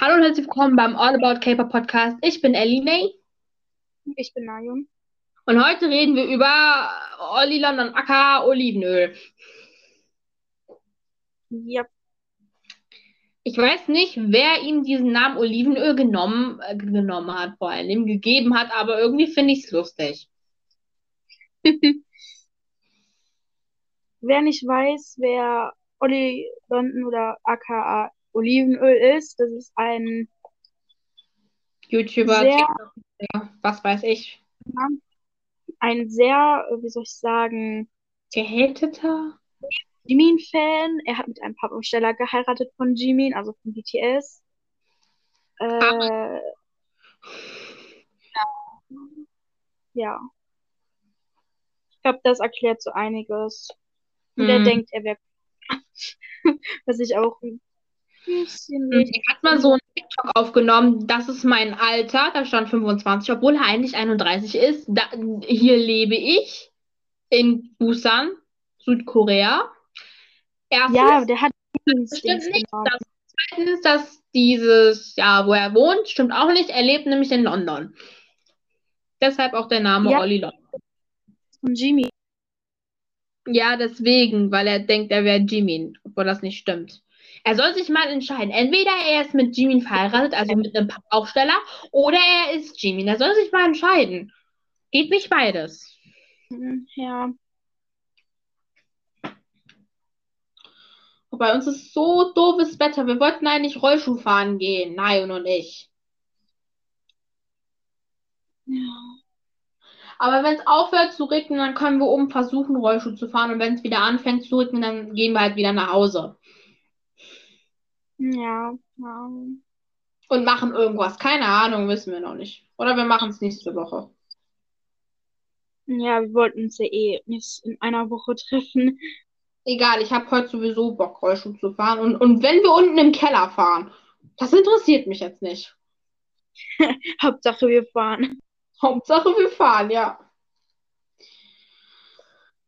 Hallo und herzlich willkommen beim All About K-Pop Podcast. Ich bin Ellie May Ich bin Nayun. und heute reden wir über Olli London aka Olivenöl. Ja, Ich weiß nicht, wer ihm diesen Namen Olivenöl genommen, äh, genommen hat, vor allem gegeben hat, aber irgendwie finde ich es lustig. wer nicht weiß, wer Olli London oder aka Olivenöl ist, das ist ein YouTuber, sehr, TikTok, ja, was weiß ich. ein sehr, wie soll ich sagen, Gehateter? Jimin-Fan. Er hat mit einem Pappaufsteller geheiratet von Jimin, also von BTS. Ah, Äh, ja, ich glaube, das erklärt so einiges. Und er hm. denkt, er wäre, was ich auch Er hat mal so ein TikTok aufgenommen, das ist mein Alter, da stand 25, obwohl er eigentlich 31 ist. Da, hier lebe ich in Busan, Südkorea. Erstens, Ja, der hat das stimmt nicht. Das, zweitens, dass dieses, ja, wo er wohnt, stimmt auch nicht. Er lebt nämlich in London. Deshalb auch der Name Ja, Olli London. von Jimmy. Ja, deswegen, weil er denkt, er wäre Jimin, obwohl das nicht stimmt. Er soll sich mal entscheiden. Entweder er ist mit Jimin verheiratet, also mit einem Aufsteller, oder er ist Jimin. Er soll sich mal entscheiden. Geht nicht beides. Hm, Ja, Bei uns ist so doofes Wetter. Wir wollten eigentlich Rollschuh fahren gehen, Nayon und ich. ja. Aber wenn es aufhört zu regnen, dann können wir oben versuchen, Rollschuh zu fahren. Und wenn es wieder anfängt zu regnen, dann gehen wir halt wieder nach Hause Ja, ja. und machen irgendwas. Keine Ahnung, wissen wir noch nicht. Oder wir machen es nächste Woche. Ja, wir wollten uns ja eh nicht in einer Woche treffen. Egal, ich habe heute sowieso Bock, Rollschuh zu fahren. Und, und wenn wir unten im Keller fahren, das interessiert mich jetzt nicht. Hauptsache wir fahren. Hauptsache, wir fahren, ja.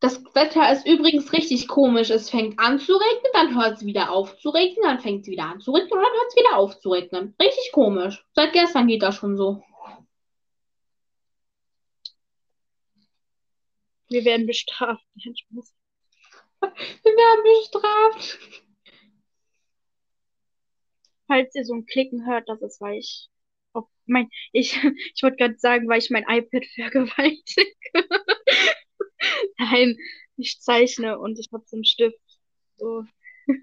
Das Wetter ist übrigens richtig komisch. Es fängt an zu regnen, dann hört es wieder auf zu regnen, dann fängt es wieder an zu regnen und dann hört es wieder auf zu regnen. Richtig komisch. Seit gestern geht das schon so. Wir werden bestraft. Wir werden bestraft. Falls ihr so ein Klicken hört, das ist, weil ich auf mein, ich, ich wollte gerade sagen, weil ich mein iPad vergewaltige. Nein, ich zeichne und ich habe so einen Stift. So.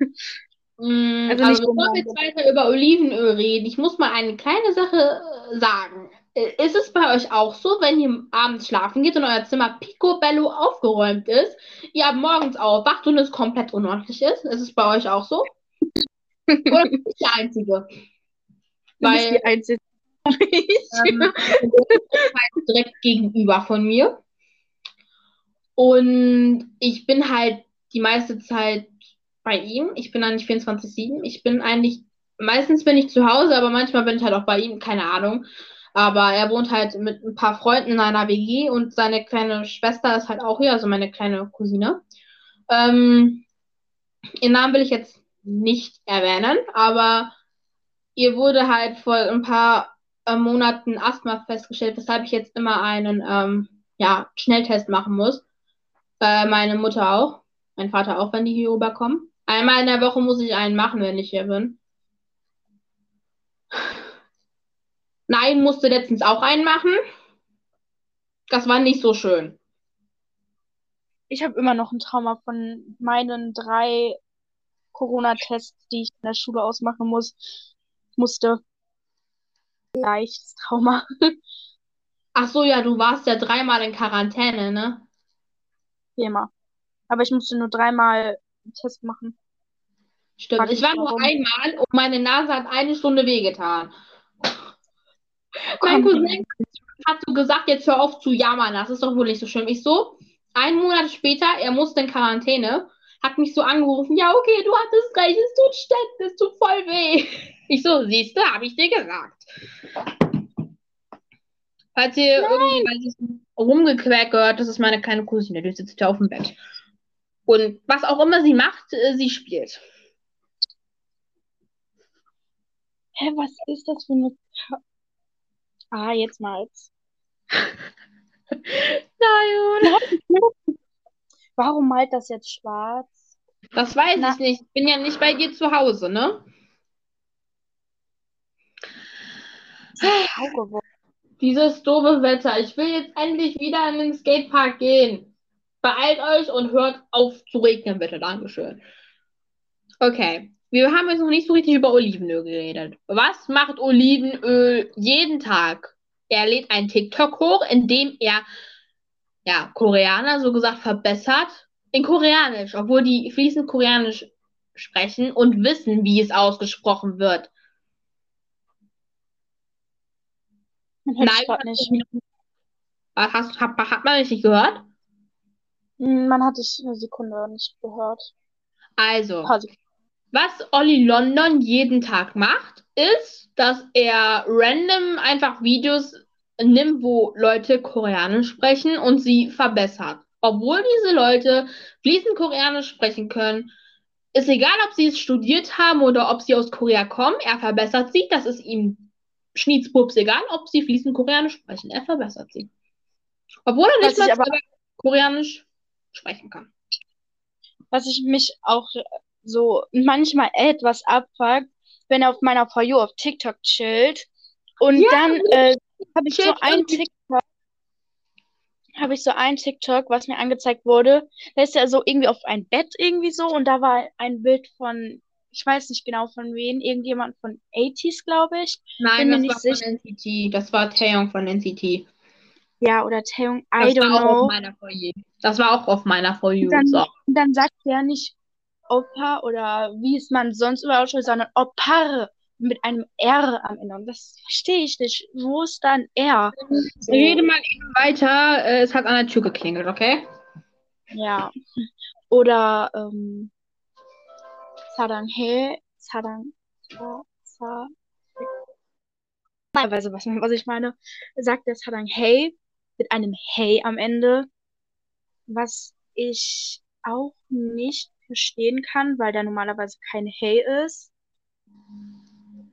Mm, Also Also bevor wir jetzt weiter über Olivenöl reden, ich muss mal eine kleine Sache äh, sagen. Äh, Ist es bei euch auch so, wenn ihr abends schlafen geht und euer Zimmer picobello aufgeräumt ist, ihr morgens aufwacht und es komplett unordentlich ist? Ist es bei euch auch so? Oder bin ich die Einzige? Du bist Weil die Einzige. ähm, direkt gegenüber von mir. Und ich bin halt die meiste Zeit bei ihm. Ich bin eigentlich 24/7. Ich bin eigentlich, meistens bin ich zu Hause, aber manchmal bin ich halt auch bei ihm, keine Ahnung. Aber er wohnt halt mit ein paar Freunden in einer WG und seine kleine Schwester ist halt auch hier, also meine kleine Cousine. Ähm, ihren Namen will ich jetzt nicht erwähnen, aber ihr wurde halt vor ein paar äh, Monaten Asthma festgestellt, weshalb ich jetzt immer einen ähm, ja, Schnelltest machen muss. Äh, meine Mutter auch, mein Vater auch, wenn die hier rüberkommen. Einmal in der Woche muss ich einen machen, wenn ich hier bin. Nein, musste letztens auch einen machen. Das war nicht so schön. Ich habe immer noch ein Trauma von meinen drei Corona-Tests, die ich in der Schule ausmachen muss, musste. Leichtes Trauma. Ach so, ja, du warst ja dreimal in Quarantäne, ne? Thema. Aber ich musste nur dreimal einen Test machen. Stimmt. Frag Ich war nur warum. einmal und meine Nase hat eine Stunde wehgetan. Mein Cousin hat so gesagt, jetzt hör auf zu jammern, das ist doch wohl nicht so schlimm. Ich so, einen Monat später, er musste in Quarantäne, hat mich so angerufen, ja, okay, du hattest recht, es tut ständig, es tut voll weh. Ich so, siehste, habe ich dir gesagt. Falls ihr irgendwie, gehört, das ist meine kleine Cousine, die sitzt hier auf dem Bett. Und was auch immer sie macht, äh, sie spielt. Hä, was ist das für eine. Ah, jetzt mal's. Nein, Warum malt das jetzt schwarz? Das weiß Na. ich nicht. Ich bin ja nicht bei dir zu Hause, ne? Grau geworden. Dieses doofe Wetter. Ich will jetzt endlich wieder in den Skatepark gehen. Beeilt euch und hört auf zu regnen, bitte. Dankeschön. Okay. Wir haben jetzt noch nicht so richtig über Olivenöl geredet. Was macht Olivenöl jeden Tag? Er lädt einen TikTok hoch, in dem er ja, Koreaner so gesagt verbessert in Koreanisch, obwohl die fließend Koreanisch sprechen und wissen, wie es ausgesprochen wird. Man hört Nein, grad nicht. Was hast, hat, hat man nicht gehört? Hm, Man hat dich eine Sekunde nicht gehört. Also, was Olli London jeden Tag macht, ist, dass er random einfach Videos nimmt, wo Leute Koreanisch sprechen und sie verbessert. Obwohl diese Leute fließend Koreanisch sprechen können, ist egal, ob sie es studiert haben oder ob sie aus Korea kommen, er verbessert sie. Das ist ihm schnitzpups egal, ob sie fließend Koreanisch sprechen. Er verbessert sie. Obwohl er nicht mal Koreanisch sprechen kann. Was ich mich auch so manchmal etwas abfuckt, wenn er auf meiner For You auf TikTok chillt und Ja, dann äh, habe ich so ein. TikTok, habe ich so ein TikTok, was mir angezeigt wurde. Da ist er so irgendwie auf ein Bett irgendwie so und da war ein Bild von, ich weiß nicht genau von wem, irgendjemand von 80s, glaube ich. Nein, mir das war von NCT. Das war Taeyong von NCT. Ja, oder Taeyong, Das I don't war auch know. auf meiner For You. Das war auch auf meiner For You. Dann- So. Und dann sagt er nicht Opa oder wie es man sonst überall ausspricht, sondern Opare mit einem R am Ende. Und das verstehe ich nicht. Wo ist da ein R? So, Rede mal eben weiter. Äh, Es hat an der Tür geklingelt, okay? ja. Oder ähm, Saranghae, Sarang, Sa, Sa, Teilweise, was, was ich meine, sagt der Saranghae mit einem Hey am Ende, was ich auch nicht verstehen kann, weil da normalerweise kein Hey ist.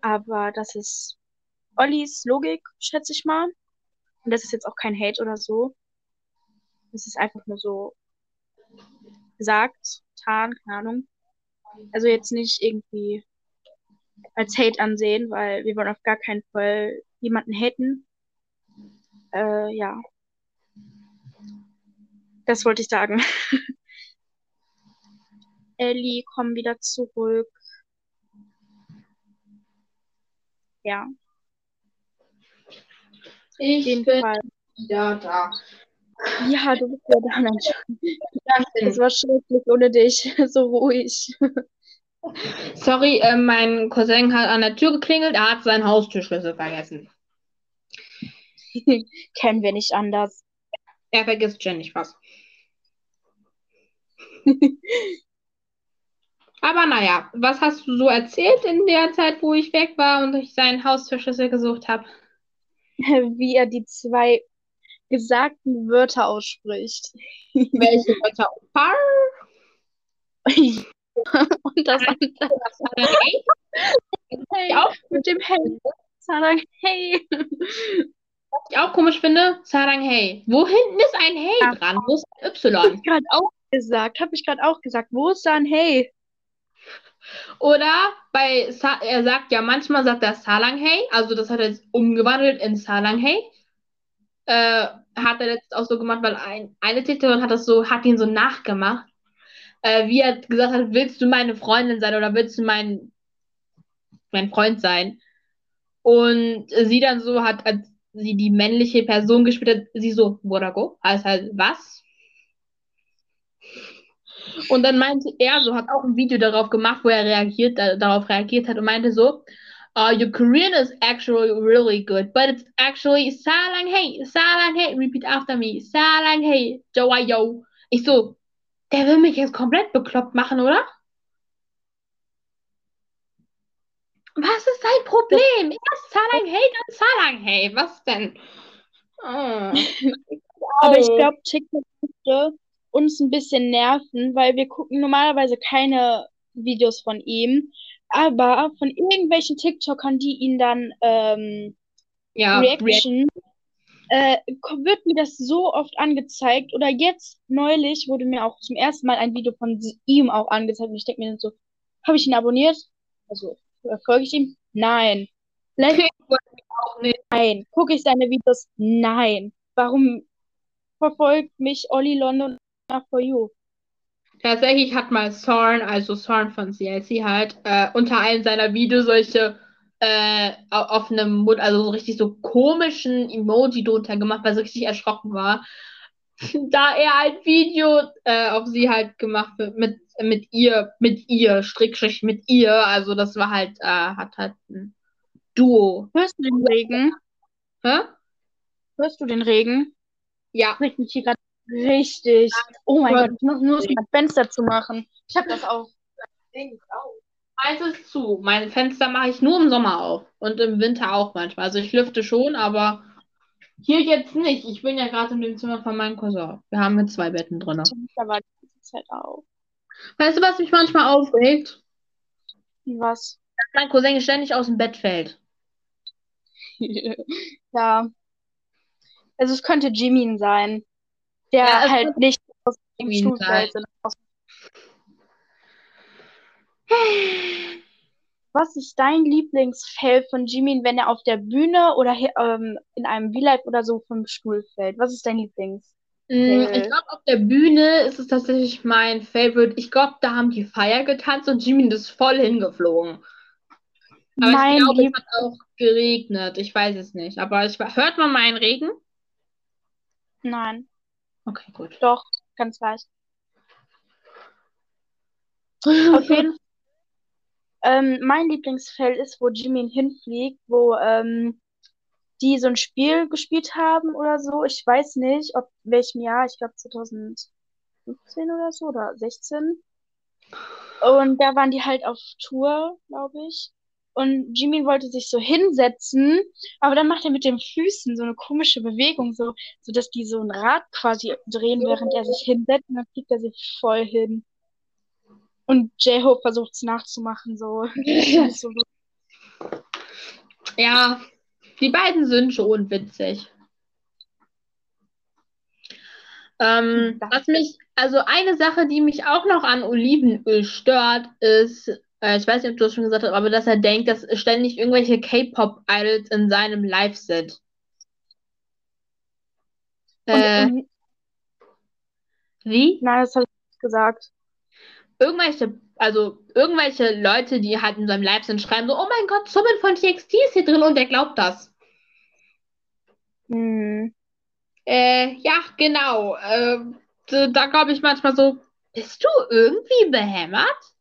Aber das ist Ollis Logik, schätze ich mal. Und das ist jetzt auch kein Hate oder so. Das ist einfach nur so gesagt, getan, keine Ahnung. Also jetzt nicht irgendwie als Hate ansehen, weil wir wollen auf gar keinen Fall jemanden haten. Äh, ja. Das wollte ich sagen. Ellie, komm wieder zurück. Ja, Ich bin Fall. wieder da. Ja, du bist ja da, Mensch. Das Das war schrecklich ohne dich. So ruhig. Sorry, äh, mein Cousin hat an der Tür geklingelt. Er hat seinen Haustürschlüssel vergessen. Kennen wir nicht anders. Er vergisst ständig was. Aber naja, was hast du so erzählt in der Zeit, wo ich weg war und ich seinen Haustürschlüssel gesucht habe? Wie er die zwei gesagten Wörter ausspricht. Welche Wörter? Par? Und das andere Hey? Auch mit dem Hey. Sarang, hey. Was ich auch komisch finde, Sarang Hey. Wo hinten ist ein Hey Ja. dran? Wo ist ein Hab Y? ich gerade auch gesagt. Habe ich gerade auch gesagt. Wo ist da ein Hey? Oder bei, Sa er sagt ja, manchmal sagt er Salang Hey, also das hat er jetzt umgewandelt in Salang Hey. Äh, hat er jetzt auch so gemacht, weil ein, eine TikTokerin hat das so, hat ihn so nachgemacht. Äh, wie er gesagt hat, willst du meine Freundin sein oder willst du mein, mein Freund sein? Und sie dann so hat, als sie die männliche Person gespielt hat, sie so, Worago, heißt halt, was? Und dann meinte er so, hat auch ein Video darauf gemacht, wo er reagiert, äh, darauf reagiert hat und meinte so, uh, your Korean is actually really good, but it's actually Salang Hey, Salang Hey, repeat after me, Salang Hey, Joayo. Ich so, der will mich jetzt komplett bekloppt machen, oder? Was ist sein Problem? Erst Salang Hey, dann Salang Hey. Was denn? Oh. Aber ich glaube, TikTok müsste uns ein bisschen nerven, weil wir gucken normalerweise keine Videos von ihm. Aber von irgendwelchen TikTokern, die ihn dann ähm, Ja, Reaction, äh, wird mir das so oft angezeigt. Oder jetzt neulich wurde mir auch zum ersten Mal ein Video von ihm auch angezeigt. Und ich denke mir dann so, habe ich ihn abonniert? Also, folge ich ihm? Nein. Vielleicht auch nicht. nein. Gucke ich seine Videos? Nein. Warum verfolgt mich Olli London nach For You? Tatsächlich hat mal Sorn, also Sorn von CLC halt, äh, unter einem seiner Videos solche äh, au- auf einem Mund, also so richtig so komischen Emoji drunter gemacht, weil er so richtig erschrocken war. Da er ein Video äh, auf sie halt gemacht wird, mit, mit ihr, mit ihr, Strickstrich mit ihr, also das war halt, äh, hat halt ein Duo. Hörst du den Regen? Hä? Hörst du den Regen? Ja. regt mich hier gerade richtig. Oh mein Gott. Ich muss nur mein Fenster zu machen. Ich habe das auch. Ist zu. Mein Fenster mache ich nur im Sommer auf und im Winter auch manchmal. Also ich lüfte schon, aber hier jetzt nicht. Ich bin ja gerade in dem Zimmer von meinem Cousin. Wir haben hier zwei Betten drin. Das war die ganze Zeit auf. Weißt du, was mich manchmal aufregt? Was? Dass mein Cousin ständig aus dem Bett fällt. ja. Also es könnte Jimin sein. Der Ja, halt nicht aus dem fällt, sondern aus Was ist dein Lieblingsfail von Jimin, wenn er auf der Bühne oder ähm, in einem V-Live oder so vom Stuhl fällt? Was ist dein Lieblings? Mm, Ich glaube, auf der Bühne ist es tatsächlich mein Favorite. Ich glaube, da haben die Feier getanzt und Jimin ist voll hingeflogen. Aber Mein ich glaube, es hat auch geregnet. Ich weiß es nicht. Aber ich, hört man meinen Regen? Nein, Okay, gut. doch, ganz leicht. Auf jeden Fall. Ähm, mein Lieblingsfeld ist, wo Jimin hinfliegt, wo ähm, die so ein Spiel gespielt haben oder so. Ich weiß nicht, ob welchem Jahr, ich glaube 2015 oder so oder 16. Und da waren die halt auf Tour, glaube ich. Und Jimin wollte sich so hinsetzen, aber dann macht er mit den Füßen so eine komische Bewegung, so, so dass die so ein Rad quasi drehen, während er sich hinsetzt, und dann fliegt er sich voll hin. Und J-Hope versucht es nachzumachen, so. Ja, die beiden sind schon witzig. Ähm, was mich, also eine Sache, die mich auch noch an Olivenöl stört, ist, äh, ich weiß nicht, ob du das schon gesagt hast, aber dass er denkt, dass ständig irgendwelche K-Pop-Idols in seinem Live sind. Äh, und, wie? nein, das habe ich nicht gesagt. Irgendwelche, also irgendwelche Leute, die halt in seinem Live sind, schreiben so, oh mein Gott, Summon von TXT ist hier drin und er glaubt das. Hm. Äh, ja, genau. Da da glaube ich manchmal so, bist du irgendwie behämmert?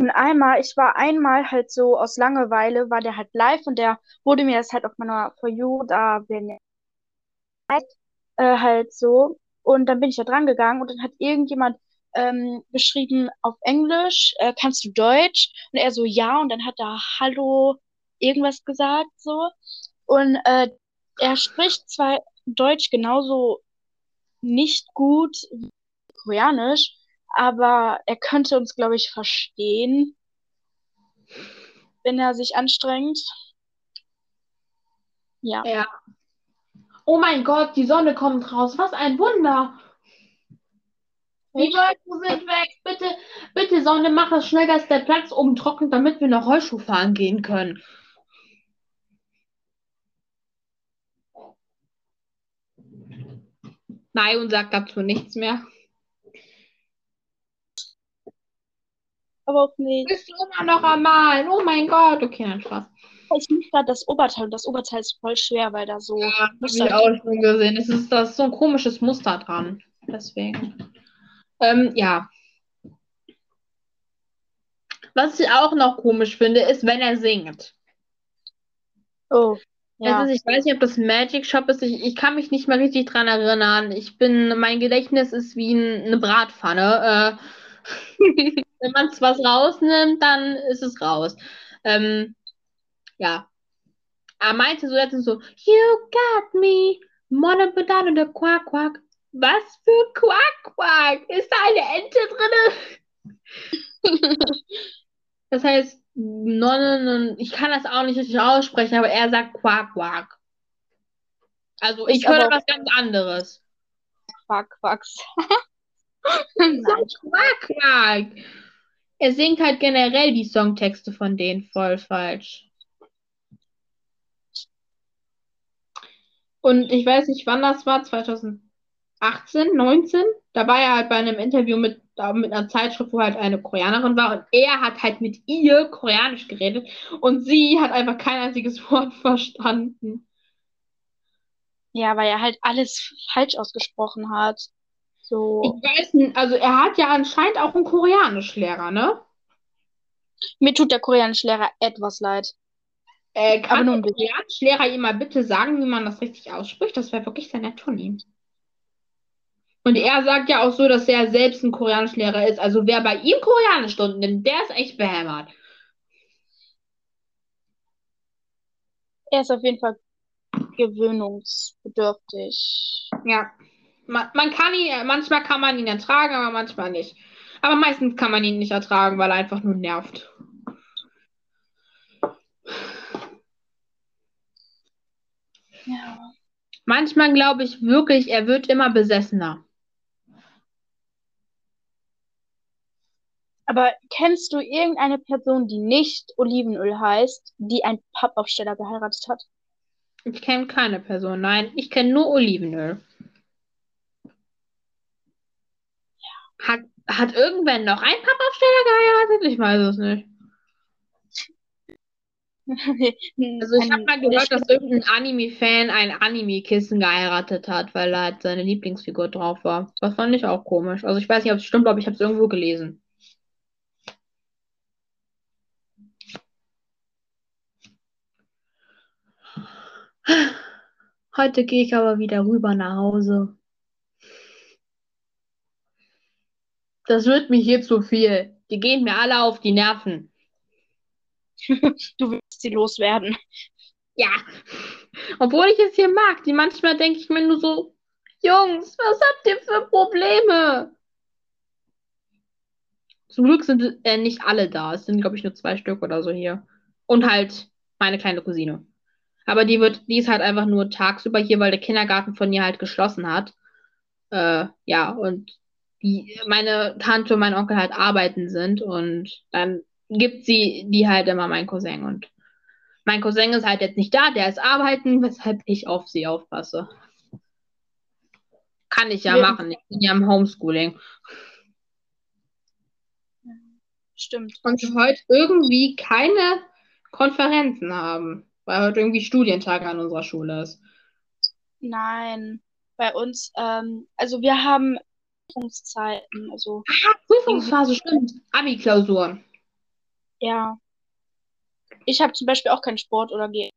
Und einmal, ich war einmal halt so aus Langeweile, war der halt live und der wurde mir das halt auf meiner For You, da bin ich äh, halt so. Und dann bin ich da dran gegangen und dann hat irgendjemand ähm, geschrieben auf Englisch, äh, kannst du Deutsch? Und er so, ja, und dann hat er Hallo irgendwas gesagt, so. Und äh, er spricht zwar Deutsch genauso nicht gut wie Koreanisch, aber er könnte uns, glaube ich, verstehen, wenn er sich anstrengt. Ja. Ja. Oh mein Gott, die Sonne kommt raus. Was ein Wunder. Die Wolken sind weg. Bitte, bitte, Sonne, mach es schnell, dass der Platz oben trocknet, damit wir noch Rollschuh fahren gehen können. Nein, und sagt dazu nichts mehr. Aber auch nicht. Bist du immer noch am Malen? Oh mein Gott. Okay, nein, Spaß. Ich nehme gerade das Oberteil und das Oberteil ist voll schwer, weil da so Ja, hab Muster ich auch schon gesehen. Es ist, da ist so ein komisches Muster dran. Deswegen. Ähm, ja. Was ich auch noch komisch finde, ist, wenn er singt. Oh, ja. Also ich weiß nicht, ob das Magic Shop ist. Ich, ich kann mich nicht mehr richtig dran erinnern. Ich bin, mein Gedächtnis ist wie ein, eine Bratpfanne. Äh, wenn man was rausnimmt, dann ist es raus. Ähm, ja. Er meinte so letztens so, You got me. Mona Badana der Quack Quack. Was für Quack Quack? Ist da eine Ente drinne? Das heißt, Nonnen, ich kann das auch nicht richtig aussprechen, aber er sagt Quack, Quack. Also ich Ist höre was ganz anderes. Quack, Quacks. So. Quack, Quack. Er singt halt generell die Songtexte von denen voll falsch. Und ich weiß nicht, wann das war, 2018, 19. Da war er halt bei einem Interview mit, mit einer Zeitschrift, wo halt eine Koreanerin war. Und er hat halt mit ihr Koreanisch geredet. Und sie hat einfach kein einziges Wort verstanden. Ja, weil er halt alles falsch ausgesprochen hat. So. Ich weiß nicht, also er hat ja anscheinend auch einen Koreanischlehrer, ne? Mir tut der Koreanischlehrer etwas leid. Äh, Aber kann nun der Koreanischlehrer ihm mal bitte sagen, wie man das richtig ausspricht? Das wäre wirklich sehr nett von ihm. Und er sagt ja auch so, dass er selbst ein Koreanischlehrer ist. Also wer bei ihm Koreanischstunden nimmt, der ist echt behämmert. Er ist auf jeden Fall gewöhnungsbedürftig. Ja. Man, man kann ihn, manchmal kann man ihn ertragen, aber manchmal nicht. Aber meistens kann man ihn nicht ertragen, weil er einfach nur nervt. Ja. Manchmal glaube ich wirklich, er wird immer besessener. Aber kennst du irgendeine Person, die nicht Olivenöl heißt, die einen Pappaufsteller geheiratet hat? Ich kenne keine Person. Nein, ich kenne nur Olivenöl. Hat, hat irgendwer noch einen Pappaufsteller geheiratet? Ich weiß es nicht. Also ich habe mal gehört, dass irgendein Anime-Fan ein Anime-Kissen geheiratet hat, weil da halt seine Lieblingsfigur drauf war. Das fand ich auch komisch. Also ich weiß nicht, ob es stimmt, aber ich habe es irgendwo gelesen. Heute gehe ich aber wieder rüber nach Hause. Das wird mich hier zu viel. Die gehen mir alle auf die Nerven. Du willst sie loswerden. Ja. Obwohl ich es hier mag, die manchmal denke ich mir nur so, Jungs, was habt ihr für Probleme? Zum Glück sind äh, nicht alle da. Es sind, glaube ich, nur zwei Stück oder so hier. Und halt meine kleine Cousine. Aber die wird, die ist halt einfach nur tagsüber hier, weil der Kindergarten von ihr halt geschlossen hat. Äh, ja, und die, meine Tante und mein Onkel halt arbeiten sind und dann gibt sie die halt immer mein Cousin und mein Cousin ist halt jetzt nicht da, der ist arbeiten, weshalb ich auf sie aufpasse. Kann ich ja Ja. machen. Ich bin ja im Homeschooling. Stimmt. Und heute irgendwie keine Konferenzen haben, weil heute irgendwie Studientag an unserer Schule ist. Nein. Bei uns, ähm, also wir haben Prüfungszeiten, also Ah, Prüfungsphase, stimmt. Abi-Klausuren. ja. Ich habe zum Beispiel auch keinen Sport oder gehe.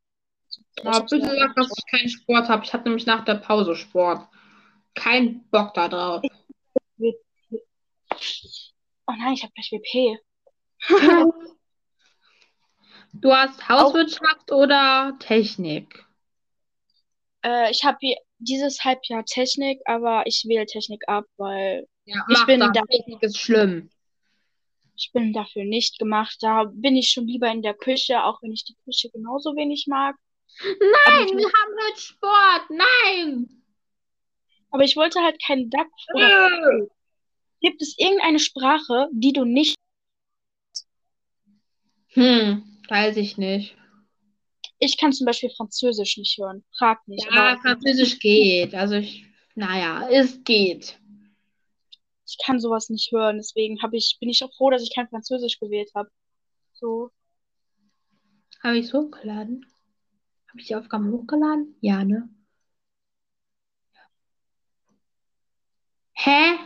Aber bitte sag, dass ich keinen Sport habe. Ich habe nämlich nach der Pause Sport. Kein Bock da drauf. Oh nein, ich habe gleich WP. Du hast Hauswirtschaft oder Technik? Äh, ich habe dieses Halbjahr Technik, aber ich wähle Technik ab, weil Ja, Ich bin da- Technik ist schlimm. ich bin dafür nicht gemacht. Da bin ich schon lieber in der Küche, auch wenn ich die Küche genauso wenig mag. Nein, wir haben heute Sport. Nein. aber ich wollte halt keinen Duck oder Äh. gibt es irgendeine Sprache, die du nicht Hm, weiß ich nicht. Ich kann zum Beispiel Französisch nicht hören. Frag nicht. Ja, Französisch geht. Also ich, naja, es geht. ich kann sowas nicht hören. Deswegen ich, bin ich auch froh, dass ich kein Französisch gewählt habe. So. Habe ich es hochgeladen? Habe ich die Aufgaben hochgeladen? Ja, ne? Hä?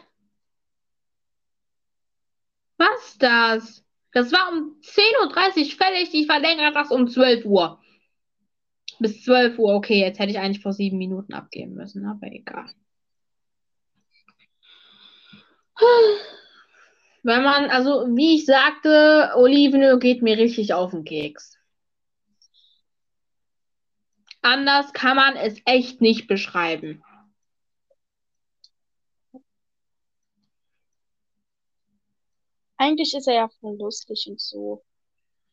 Was das? Das war um 10.30 Uhr fällig, ich verlängere das um 12 Uhr. Bis 12 Uhr, okay, jetzt hätte ich eigentlich vor sieben Minuten abgeben müssen, aber egal. Wenn man, also wie ich sagte, Olivenöl geht mir richtig auf den Keks. Anders kann man es echt nicht beschreiben. Eigentlich ist er ja voll lustig und so.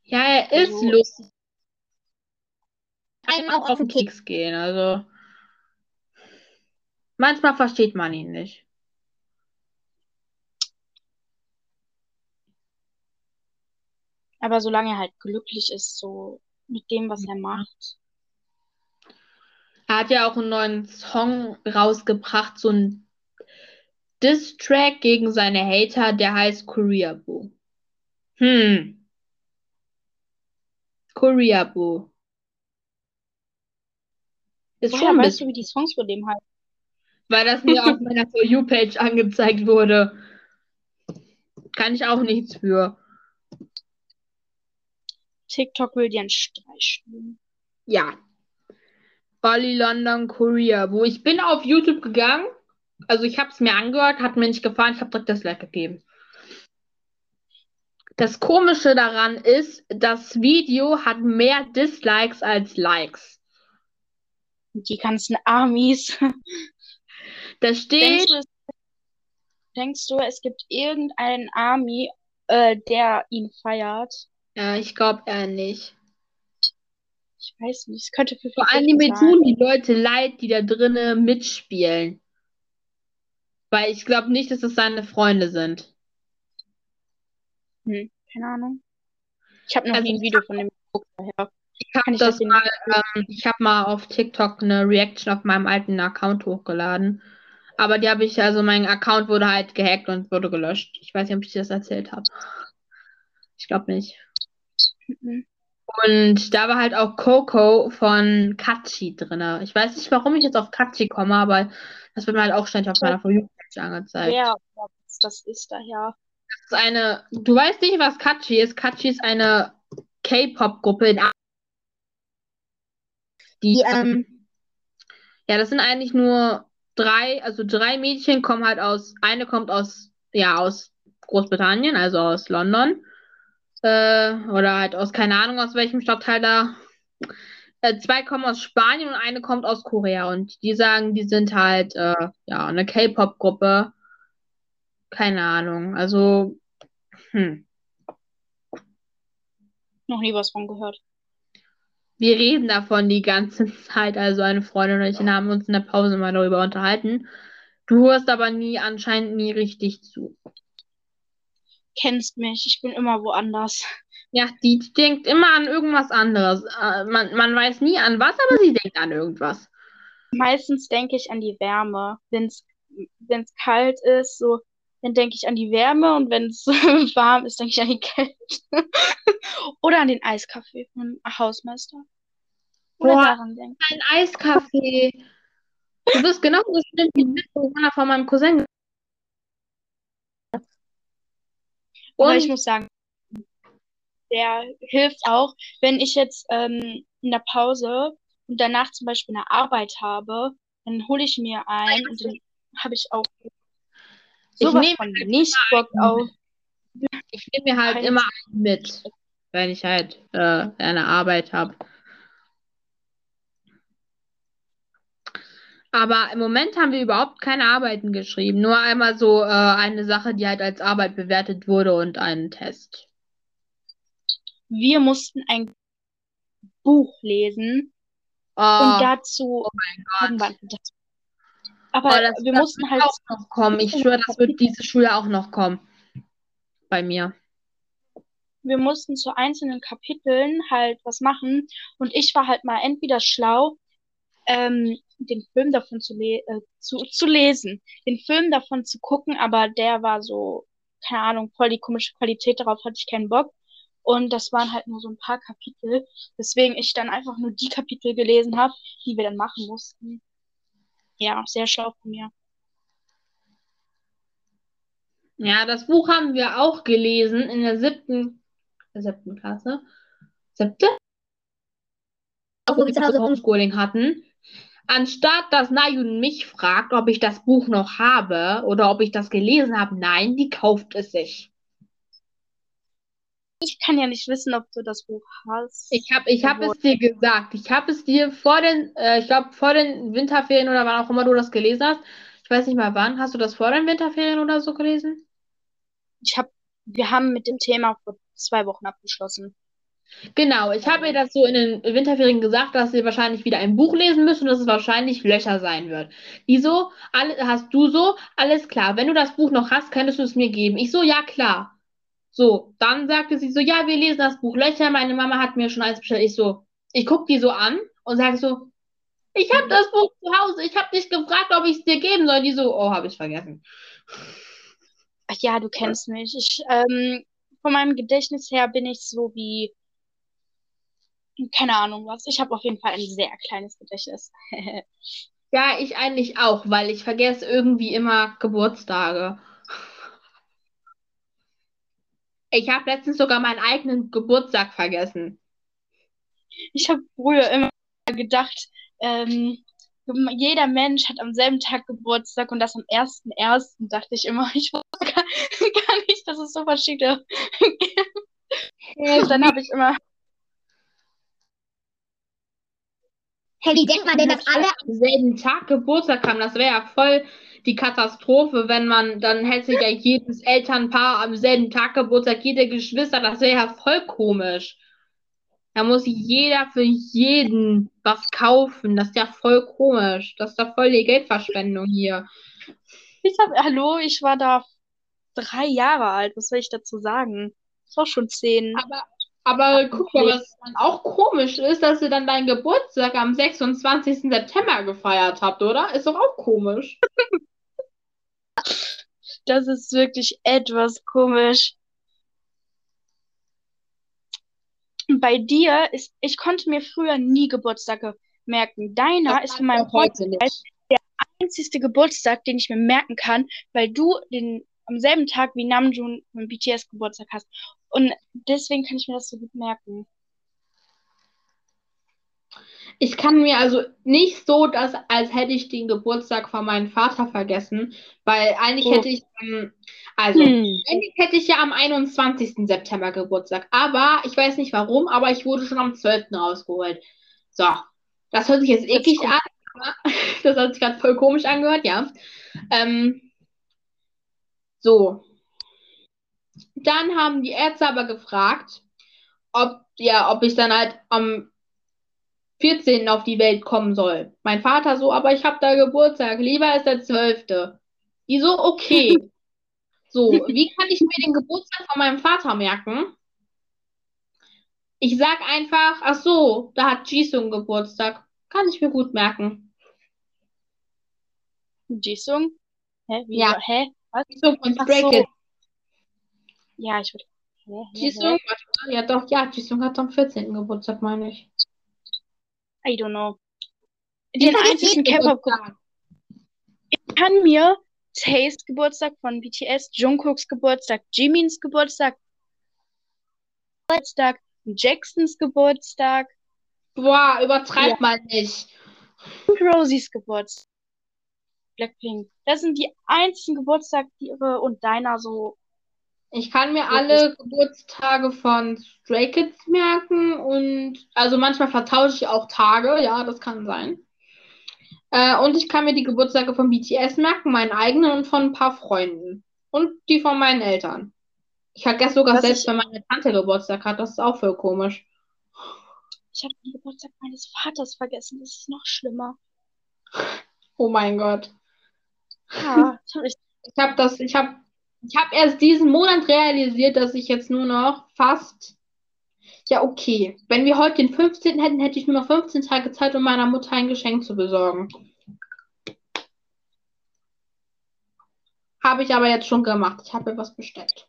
Ja, er ist Also- lustig. Einem auch auf den Keks gehen, also. Manchmal versteht man ihn nicht. Aber solange er halt glücklich ist, so mit dem, was er macht. Er hat ja auch einen neuen Song rausgebracht, so ein Diss-Track gegen seine Hater, der heißt Korea Boo. Hm. Korea Boo. Ist schon ein weißt bisschen, du, wie die Songs von dem heißen? weil das mir auf meiner For You-Page angezeigt wurde. Kann ich auch nichts für. TikTok will dir einen Streich spielen. Ja. Olli London Korea, wo ich bin auf YouTube gegangen. Also ich habe es mir angehört, hat mir nicht gefallen, ich habe direkt das Like gegeben. Das Komische daran ist, das Video hat mehr Dislikes als Likes. Die ganzen Amis. Da Denkst steht, du, es, denkst du, es gibt irgendeinen Army, äh, der ihn feiert? ja, ich glaube eher nicht. Ich weiß nicht. Es könnte für Vor 50 allem mir tun die Leute leid, die da drinnen mitspielen. Weil ich glaube nicht, dass es seine Freunde sind. Hm, keine Ahnung. Ich habe noch Also nie ein Video von dem geguckt. Daher. Ich habe das das mal, ähm, ich habe mal auf TikTok eine Reaction auf meinem alten Account hochgeladen. Aber die habe ich, also mein Account wurde halt gehackt und wurde gelöscht. Ich weiß nicht, ob ich dir das erzählt habe. Ich glaube nicht. Mhm. Und da war halt auch Coco von Kachi drin. Ich weiß nicht, warum ich jetzt auf Kachi komme, aber das wird mir halt auch ständig auf meiner For You-Page angezeigt. Was das ist daher. Das ist eine, du weißt nicht, was Kachi ist. Kachi ist eine K-Pop-Gruppe in A- die, ähm, ja, das sind eigentlich nur drei, also drei Mädchen kommen halt aus, eine kommt aus, ja, aus Großbritannien, also aus London, äh, oder halt aus, keine Ahnung, aus welchem Stadtteil da. Äh, zwei kommen aus Spanien und eine kommt aus Korea und die sagen, die sind halt, äh, ja, eine K-Pop-Gruppe. Keine Ahnung, also, hm. Noch nie was von gehört. Wir reden davon die ganze Zeit. Also eine Freundin und ich haben uns in der Pause mal darüber unterhalten. Du hörst aber nie, anscheinend nie richtig zu. Kennst mich, ich bin immer woanders. Ja, die denkt immer an irgendwas anderes. Äh, man, man weiß nie an was, aber sie denkt an irgendwas. Meistens denke ich an die Wärme. Wenn es kalt ist, so, dann denke ich an die Wärme und wenn es warm ist, denke ich an die Kälte. Oder an den Eiskaffee vom Hausmeister. Oder Boah. daran denke Ein Eiskaffee. Du bist genauso schlimm wie Mitbewohner von meinem Cousin. Aber ich Und muss sagen, der hilft auch, wenn ich jetzt ähm, in der Pause und danach zum Beispiel eine Arbeit habe, dann hole ich mir ein und dann habe ich auch Ich sowas nehme von nicht Bock auf. ich nehme mir halt Keine immer mit, wenn ich halt äh, eine Arbeit habe. Aber im Moment haben wir überhaupt keine Arbeiten geschrieben. Nur einmal so äh, eine Sache, die halt als Arbeit bewertet wurde und einen Test. Wir mussten ein Buch lesen Oh, und dazu mein haben Gott. das. Aber Oh, das, wir das mussten halt auch noch kommen. Ich schwöre, das wird diese Schule auch noch kommen. Bei mir. wir mussten zu einzelnen Kapiteln halt was machen und ich war halt mal entweder schlau, ähm, den Film davon zu, le äh, zu, zu lesen, den Film davon zu gucken, aber der war so, keine Ahnung, voll die komische Qualität, darauf hatte ich keinen Bock. Und das waren halt nur so ein paar Kapitel, weswegen ich dann einfach nur die Kapitel gelesen habe, die wir dann machen mussten. Ja, sehr schlau von mir. Ja, das Buch haben wir auch gelesen in der siebten, siebten Klasse. Siebte? Auch wo wir zu Hause Homeschooling hatten. Anstatt dass Nayun mich fragt, ob ich das Buch noch habe oder ob ich das gelesen habe, nein, die kauft es sich. Ich kann ja nicht wissen, ob du das Buch hast. Ich habe ich hab es dir gesagt. Ich habe es dir vor den, äh, ich glaube, vor den Winterferien oder wann auch immer du das gelesen hast. Ich weiß nicht mal wann. Hast du das vor den Winterferien oder so gelesen? Ich hab, wir haben mit dem Thema vor zwei Wochen abgeschlossen. Genau, ich habe ihr das so in den Winterferien gesagt, dass sie wahrscheinlich wieder ein Buch lesen müssen und dass es wahrscheinlich Löcher sein wird. Wieso? Alle, hast du so? Alles klar. Wenn du das Buch noch hast, könntest du es mir geben. Ich so, ja klar. So, dann sagte sie so, ja, wir lesen das Buch Löcher. Meine Mama hat mir schon eins bestellt. Ich so, ich guck die so an und sage so, ich habe das Buch zu Hause. Ich habe dich gefragt, ob ich es dir geben soll. Die so, oh, habe ich vergessen. Ach ja, du kennst mich. Ich, ähm, von meinem Gedächtnis her bin ich so wie, keine Ahnung was. Ich habe auf jeden Fall ein sehr kleines Gedächtnis. Ja, ich eigentlich auch, weil ich vergesse irgendwie immer Geburtstage. Ich habe letztens sogar meinen eigenen Geburtstag vergessen. Ich habe früher immer gedacht, ähm, jeder Mensch hat am selben Tag Geburtstag und das am 1.1. dachte ich immer, ich wusste gar, gar nicht, dass es so verschiedene gibt. dann habe ich immer. Hey, wie denkt man denn, dass alle am selben Tag Geburtstag haben? Das wäre ja voll die Katastrophe, wenn man, dann hätte ja jedes Elternpaar am selben Tag Geburtstag, jede Geschwister, das wäre ja voll komisch. Da muss jeder für jeden was kaufen. Das ist ja voll komisch. Das ist doch voll die Geldverschwendung hier. Ich hab, hallo, ich war da drei Jahre alt. Was soll ich dazu sagen? Ich war schon zehn. Aber, aber guck mal, was dann auch komisch ist, dass ihr dann deinen Geburtstag am 26. September gefeiert habt, oder? Ist doch auch komisch. das ist wirklich etwas komisch. bei dir ist, ich konnte mir früher nie Geburtstage merken. Deiner das ist von meinem heute der einzige Geburtstag, den ich mir merken kann, weil du den am selben Tag wie Namjoon beim BTS Geburtstag hast. Und deswegen kann ich mir das so gut merken. Ich kann mir also nicht so, dass, als hätte ich den Geburtstag von meinem Vater vergessen, weil eigentlich oh. hätte ich, ähm, also, hm. eigentlich hätte ich ja am 21. September Geburtstag, aber ich weiß nicht warum, aber ich wurde schon am 12. rausgeholt. So, das hört sich jetzt eklig an, das hat sich gerade voll komisch angehört, ja. Ähm, so. Dann haben die Ärzte aber gefragt, ob, ja, ob ich dann halt am 14. auf die Welt kommen soll. Mein Vater so, aber ich habe da Geburtstag. Lieber ist der 12. Die so, okay. So, wie kann ich mir den Geburtstag von meinem Vater merken? Ich sag einfach, ach so, da hat Jisung Geburtstag. Kann ich mir gut merken. Jisung? Hä? Wie, ja. Hä? Was? Jisung von Stray so. Ja, ich würde. Jisung? Ja, doch, ja, Jisung hat am 14. Geburtstag, meine ich. I don't know. Den einzigen K-Pop Ich kann mir Taste Geburtstag von BTS, Jungkooks Geburtstag, Jimins Geburtstag, Geburtstag, Jacksons Geburtstag. Boah, übertreib ja. mal nicht. Und Rosies Geburtstag. Blackpink. Das sind die einzigen Geburtstage, die ihre und deiner so ich kann mir alle Geburtstage von Stray Kids merken und also manchmal vertausche ich auch Tage, ja, das kann sein. Äh, und ich kann mir die Geburtstage von BTS merken, meinen eigenen und von ein paar Freunden. Und die von meinen Eltern. Ich vergesse sogar Was selbst, ich... wenn meine Tante Geburtstag hat, das ist auch voll komisch. Ich habe den Geburtstag meines Vaters vergessen, das ist noch schlimmer. Oh mein Gott. Ja, ich, habe das, ich habe ich habe erst diesen Monat realisiert, dass ich jetzt nur noch fast. Ja, okay. Wenn wir heute den 15. hätten, hätte ich nur noch 15 Tage Zeit, um meiner Mutter ein Geschenk zu besorgen. Habe ich aber jetzt schon gemacht. Ich habe ihr was bestellt.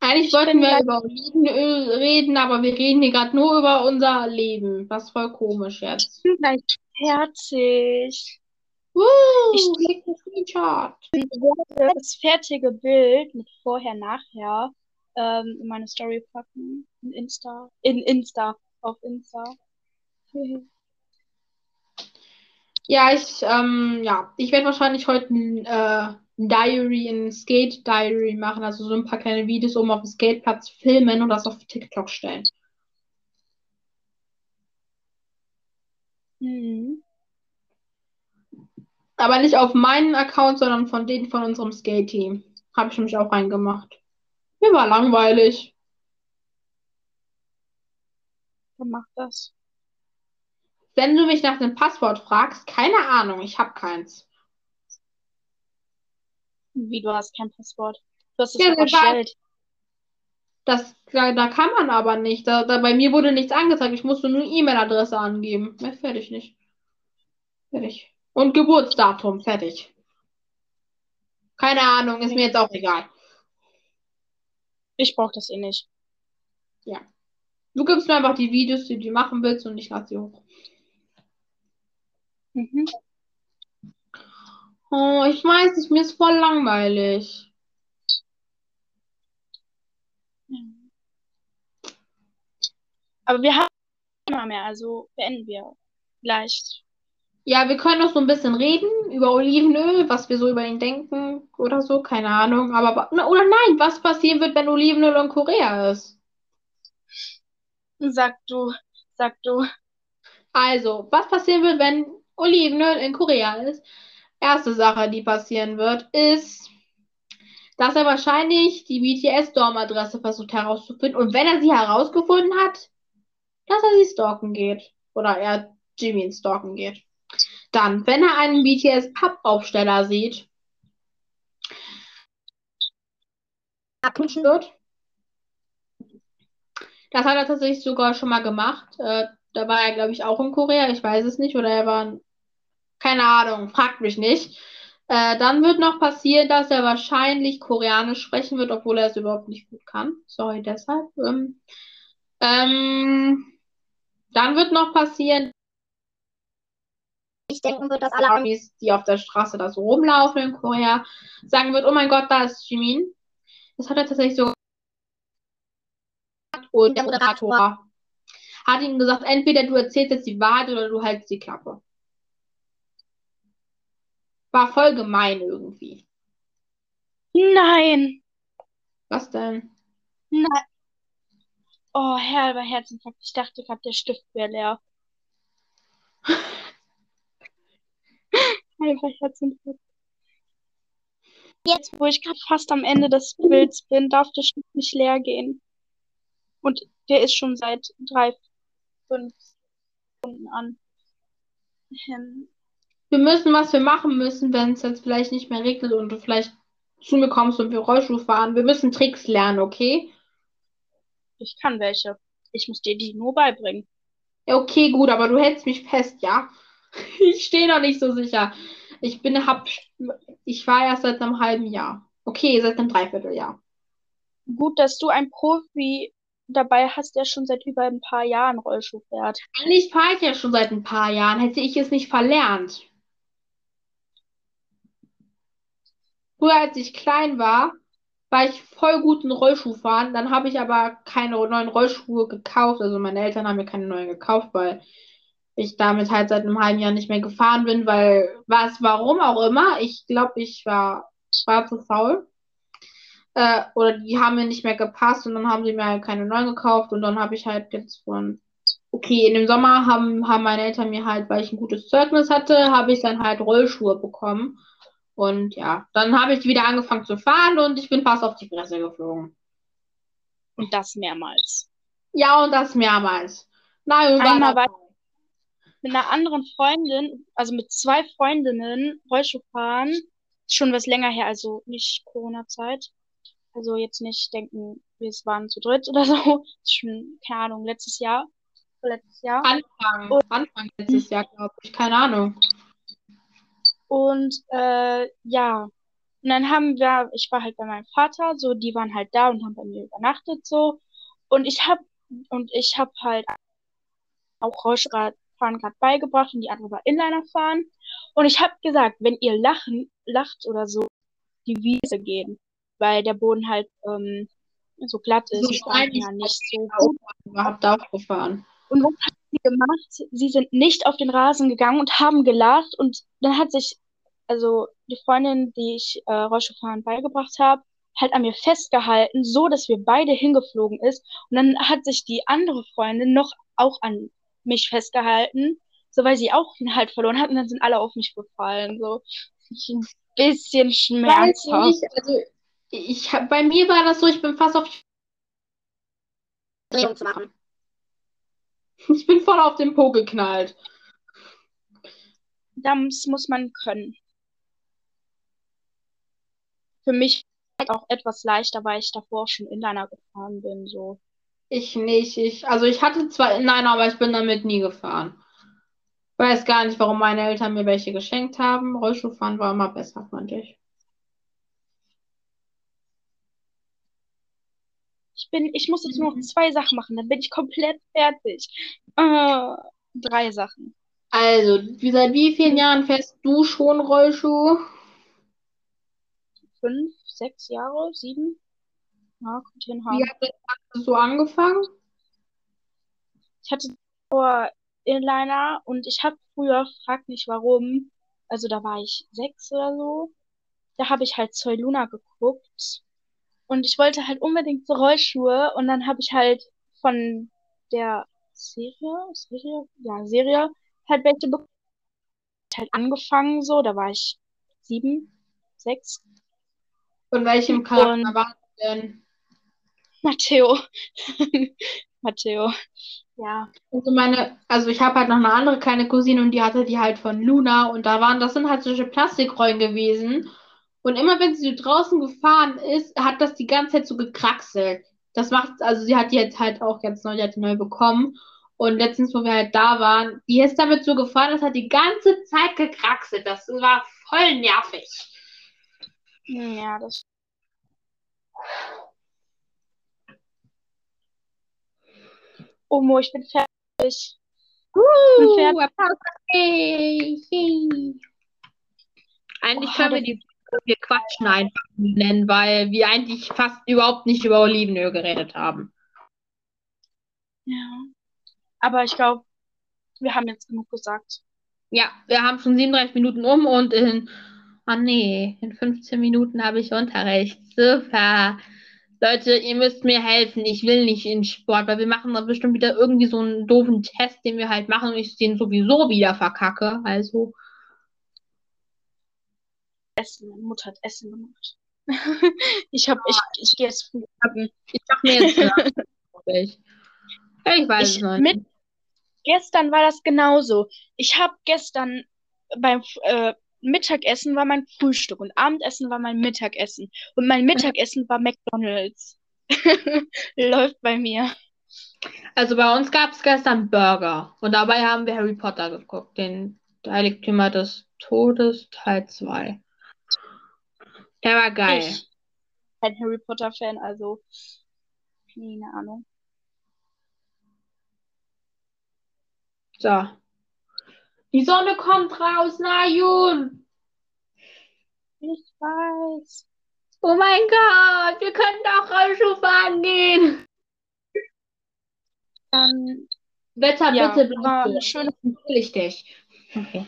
Eigentlich wollten wir über Olivenöl reden, aber wir reden hier gerade nur über unser Leben. Was voll komisch jetzt. Vielleicht herzig. Uh, ich krieg einen Screenshot. Das fertige Bild mit vorher, nachher ähm, in meine Story packen. In Insta. In Insta. Auf Insta. ja, ich, ähm, ja, ich werde wahrscheinlich heute ein äh, Diary, ein Skate Diary machen, also so ein paar kleine Videos um auf dem Skateplatz filmen und das auf TikTok stellen. Mhm. Aber nicht auf meinen Account, sondern von denen von unserem Skate-Team. Habe ich nämlich auch reingemacht. Mir war langweilig. Wer macht das? Wenn du mich nach dem Passwort fragst, keine Ahnung, ich habe keins. Wie, du hast kein Passwort? Du hast es Ja, doch das da, da kann man aber nicht. Da, da, bei mir wurde nichts angezeigt. Ich musste nur E-Mail-Adresse angeben. Mehr fertig nicht. Fertig. Und Geburtsdatum. Fertig. Keine Ahnung, ist mir jetzt auch egal. Ich brauche das eh nicht. Du gibst mir einfach die Videos, die du machen willst, und ich lade sie hoch. Mhm. Oh, ich weiß nicht, mir ist voll langweilig. Aber wir haben immer mehr, also beenden wir gleich. Ja, wir können noch so ein bisschen reden über Olivenöl, was wir so über ihn denken oder so, keine Ahnung. Aber, oder nein, was passieren wird, wenn Olivenöl in Korea ist? Sag du, sag du. Also, was passieren wird, wenn Olivenöl in Korea ist? Erste Sache, die passieren wird, ist, dass er wahrscheinlich die BTS-Dorm-Adresse versucht herauszufinden. Und wenn er sie herausgefunden hat, dass er sie stalken geht. Oder er Jimin stalken geht. Dann, wenn er einen BTS-Pappaufsteller sieht, abwischen wird. Das hat er tatsächlich sogar schon mal gemacht. Äh, da war er, glaube ich, auch in Korea. Ich weiß es nicht. Oder er war, in- keine Ahnung, fragt mich nicht. Äh, dann wird noch passieren, dass er wahrscheinlich Koreanisch sprechen wird, obwohl er es überhaupt nicht gut kann. Sorry deshalb. Ähm, ähm, dann wird noch passieren, ich denken wird, dass alle Amis, die auf der Straße da so rumlaufen in Korea, sagen wird, oh mein Gott, da ist Jimin. Das hat er tatsächlich so und der Moderator hat ihm gesagt, entweder du erzählst jetzt die Wahrheit oder du hältst die Klappe. War voll gemein irgendwie. Nein! Was denn? Nein! Oh, halber Herzinfarkt. Ich dachte gerade, der Stift wäre leer. Halber Herzinfarkt. Jetzt, wo ich gerade fast am Ende des Bilds bin, darf der Stift nicht leer gehen. Und der ist schon seit drei, fünf Stunden an. Ähm, Wir müssen, was wir machen müssen, wenn es jetzt vielleicht nicht mehr regnet und du vielleicht zu mir kommst und wir Rollschuh fahren. Wir müssen Tricks lernen, okay? Ich kann welche. Ich muss dir die nur beibringen. Ja, okay, gut, aber du hältst mich fest, ja? Ich stehe noch nicht so sicher. Ich bin, hab, ich war erst seit einem halben Jahr. Okay, seit einem Dreivierteljahr. Gut, dass du einen Profi dabei hast, der schon seit über ein paar Jahren Rollschuh fährt. Eigentlich fahre ich ja schon seit ein paar Jahren. Hätte ich es nicht verlernt. Früher, als ich klein war, war ich voll gut in Rollschuhfahren. Dann habe ich aber keine neuen Rollschuhe gekauft. Also meine Eltern haben mir keine neuen gekauft, weil ich damit halt seit einem halben Jahr nicht mehr gefahren bin, weil was, warum auch immer. Ich glaube, ich war, war zu faul. Äh, oder die haben mir nicht mehr gepasst und dann haben sie mir halt keine neuen gekauft und dann habe ich halt jetzt von, okay, in dem Sommer haben, haben meine Eltern mir halt, weil ich ein gutes Zeugnis hatte, habe ich dann halt Rollschuhe bekommen. Und ja, dann habe ich wieder angefangen zu fahren und ich bin fast auf die Fresse geflogen. Und das mehrmals. Ja, und das mehrmals. Nein, und Einmal war mit einer anderen Freundin, also mit zwei Freundinnen Rollschuh fahren. Schon was länger her, also nicht Corona-Zeit. Also jetzt nicht denken, wir waren zu dritt oder so. Schon, keine Ahnung, letztes Jahr. Letztes Jahr. Anfang, Anfang letztes Jahr, glaube ich. Keine Ahnung. Und äh, ja, und dann haben wir, ich war halt bei meinem Vater, so, die waren halt da und haben bei mir übernachtet, so. Und ich hab, und ich hab halt auch Rollstuhlfahren gerade beigebracht und die andere war Inliner fahren. Und ich hab gesagt, wenn ihr lachen, lacht oder so, die Wiese gehen, weil der Boden halt ähm, so glatt ist, So und steinig ja nicht so Auch, überhaupt aufgefahren. und was hat sie gemacht? Sie sind nicht auf den Rasen gegangen und haben gelacht. Und dann hat sich, also die Freundin, die ich äh, Rollstuhlfahren beigebracht habe, halt an mir festgehalten, so dass wir beide hingeflogen ist. Und dann hat sich die andere Freundin noch auch an mich festgehalten, so weil sie auch den Halt verloren hat. Und dann sind alle auf mich gefallen. So ich ein bisschen Weiß schmerzhaft. nicht, also Ich hab, bei mir war das so, ich bin fast auf Drehung zu machen. Ich bin voll auf den Po geknallt. Das muss man können. Für mich auch etwas leichter, weil ich davor schon Inliner gefahren bin, so. Ich nicht. Ich, also ich hatte zwar Inliner, aber ich bin damit nie gefahren. Weiß gar nicht, warum meine Eltern mir welche geschenkt haben. Rollschuhfahren war immer besser, fand ich. Ich bin, ich muss jetzt nur noch zwei Sachen machen, dann bin ich komplett fertig. Äh, drei Sachen. Also, wie, seit wie vielen Jahren fährst du schon Rollschuh? Fünf, sechs Jahre, sieben? Ja, könnte Wie hinhauen. hat das so angefangen? Ich hatte vor Inliner und ich habe früher, frag nicht warum, also da war ich sechs oder so, da habe ich halt Zoe Luna geguckt und ich wollte halt unbedingt so Rollschuhe und dann habe ich halt von der Serie, Serie, ja, Serie halt welche bekommen. Halt angefangen so, da war ich sieben, sechs. Von welchem Charakter war denn? Matteo. Matteo. Ja. Also meine, also ich habe halt noch eine andere kleine Cousine und die hatte die halt von Luna und da waren, das sind halt solche Plastikrollen gewesen. Und immer wenn sie so draußen gefahren ist, hat das die ganze Zeit so gekraxelt. Das macht, also sie hat die jetzt halt auch jetzt neu, die hat die neu bekommen. Und letztens, wo wir halt da waren, die ist damit so gefahren, das hat die ganze Zeit gekraxelt. Das war voll nervig. Ja, das. Omo, ich bin fertig. Uh, fertig. Applaus. Hey, hey. Eigentlich Oh, können wir die wir quatschen einfach nennen, weil wir eigentlich fast überhaupt nicht über Olivenöl geredet haben. Ja. Aber ich glaube, wir haben jetzt genug gesagt. Ja, wir haben schon 37 Minuten um und in, ah nee, in 15 Minuten habe ich Unterricht. Super. Leute, ihr müsst mir helfen. Ich will nicht in Sport, weil wir machen dann bestimmt wieder irgendwie so einen doofen Test, den wir halt machen und ich den sowieso wieder verkacke. Also, Essen. Meine Mutter hat Essen gemacht. Ich hab, ich, ich gehe jetzt früh. ich mach mir jetzt ich. Ich weiß es Ich, mit, nicht. gestern war das genauso. Ich habe gestern beim äh, Mittagessen war mein Frühstück und Abendessen war mein Mittagessen. Und mein Mittagessen war McDonald's. Läuft bei mir. Also bei uns gab es gestern Burger und dabei haben wir Harry Potter geguckt, den Heiligtümer des Todes Teil 2. Der war geil. Ich bin Harry Potter Fan, also keine Ahnung. So. Die Sonne kommt raus, Najun. Ich weiß. Oh mein Gott, wir können doch Rollschuh fahren gehen. Dann Wetter, Ja, bitte war bleib eine schöne- Will ich dich. Okay.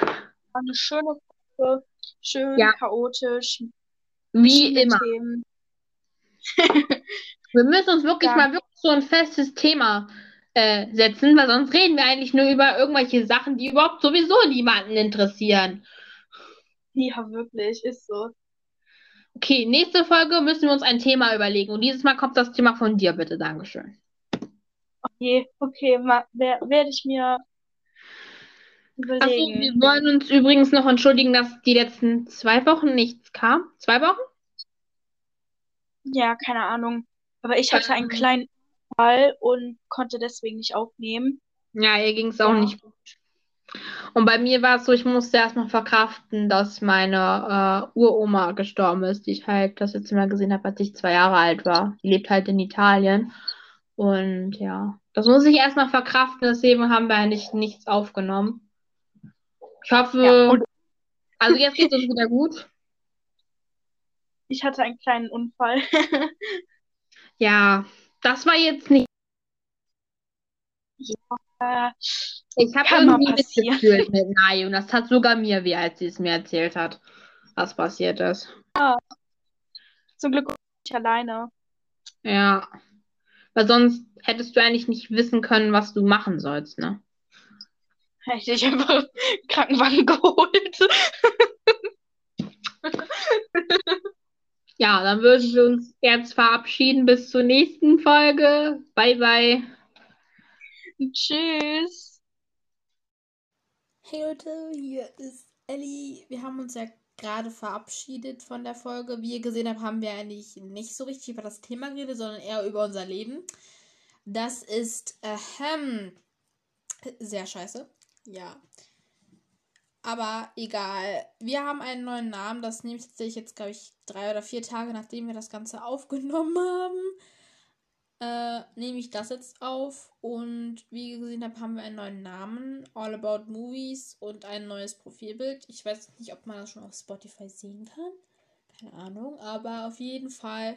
war eine schöne Woche. Schön Ja. chaotisch. Wie immer. Wir müssen uns wirklich Ja. mal wirklich so ein festes Thema äh, setzen, weil sonst reden wir eigentlich nur über irgendwelche Sachen, die überhaupt sowieso niemanden interessieren. Ja, wirklich, ist so. Okay, nächste Folge müssen wir uns ein Thema überlegen. Und dieses Mal kommt das Thema von dir, bitte. Dankeschön. Okay, okay, werde ich mir Achso, überlegen. wir wollen uns übrigens noch entschuldigen, dass die letzten zwei Wochen nichts kam. Zwei Wochen? Ja, keine Ahnung. Aber ich hatte einen kleinen Fall und konnte deswegen nicht aufnehmen. Ja, ihr ging es auch Ja. nicht gut. Und bei mir war es so, ich musste erstmal verkraften, dass meine äh, Uroma gestorben ist, die ich halt das letzte Mal gesehen habe, als ich zwei Jahre alt war. Die lebt halt in Italien. Und ja, das muss ich erstmal verkraften, deswegen haben wir eigentlich nichts aufgenommen. Ich hoffe, Ja, also jetzt geht es uns wieder gut. Ich hatte einen kleinen Unfall. Ja, das war jetzt nicht. Äh, Ich habe irgendwie mitgefühlt mit Nai und das tat sogar mir weh, als sie es mir erzählt hat, was passiert ist. Zum Glück nicht alleine. Ja, weil sonst hättest du eigentlich nicht wissen können, was du machen sollst, ne? Hätte ich einfach Krankenwagen geholt. Ja, dann würden wir uns jetzt verabschieden bis zur nächsten Folge. Bye, bye. Tschüss. Hey Leute, hier ist Ellie. Wir haben uns ja gerade verabschiedet von der Folge. Wie ihr gesehen habt, haben wir eigentlich nicht so richtig über das Thema geredet, sondern eher über unser Leben. Das ist ähm, sehr scheiße. Ja. Aber egal. Wir haben einen neuen Namen. Das nehme ich tatsächlich jetzt, glaube ich, drei oder vier Tage, nachdem wir das Ganze aufgenommen haben. Äh, nehme ich das jetzt auf. Und wie ihr gesehen habt, haben wir einen neuen Namen. All About Movies und ein neues Profilbild. Ich weiß nicht, ob man das schon auf Spotify sehen kann. Keine Ahnung. Aber auf jeden Fall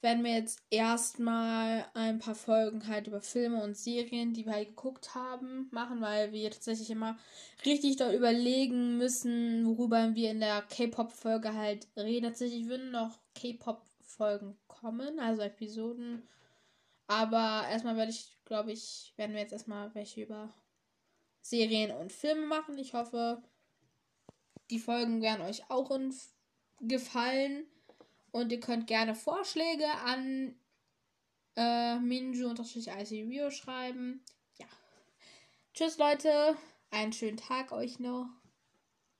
werden wir jetzt erstmal ein paar Folgen halt über Filme und Serien, die wir halt geguckt haben, machen, weil wir tatsächlich immer richtig dort überlegen müssen, worüber wir in der K-Pop-Folge halt reden. Tatsächlich würden noch K-Pop-Folgen kommen, also Episoden. Aber erstmal werde ich, glaube ich, werden wir jetzt erstmal welche über Serien und Filme machen. Ich hoffe, die Folgen werden euch auch gefallen. Und ihr könnt gerne Vorschläge an äh, Minju-ICView schreiben. Ja. Tschüss, Leute. Einen schönen Tag euch noch.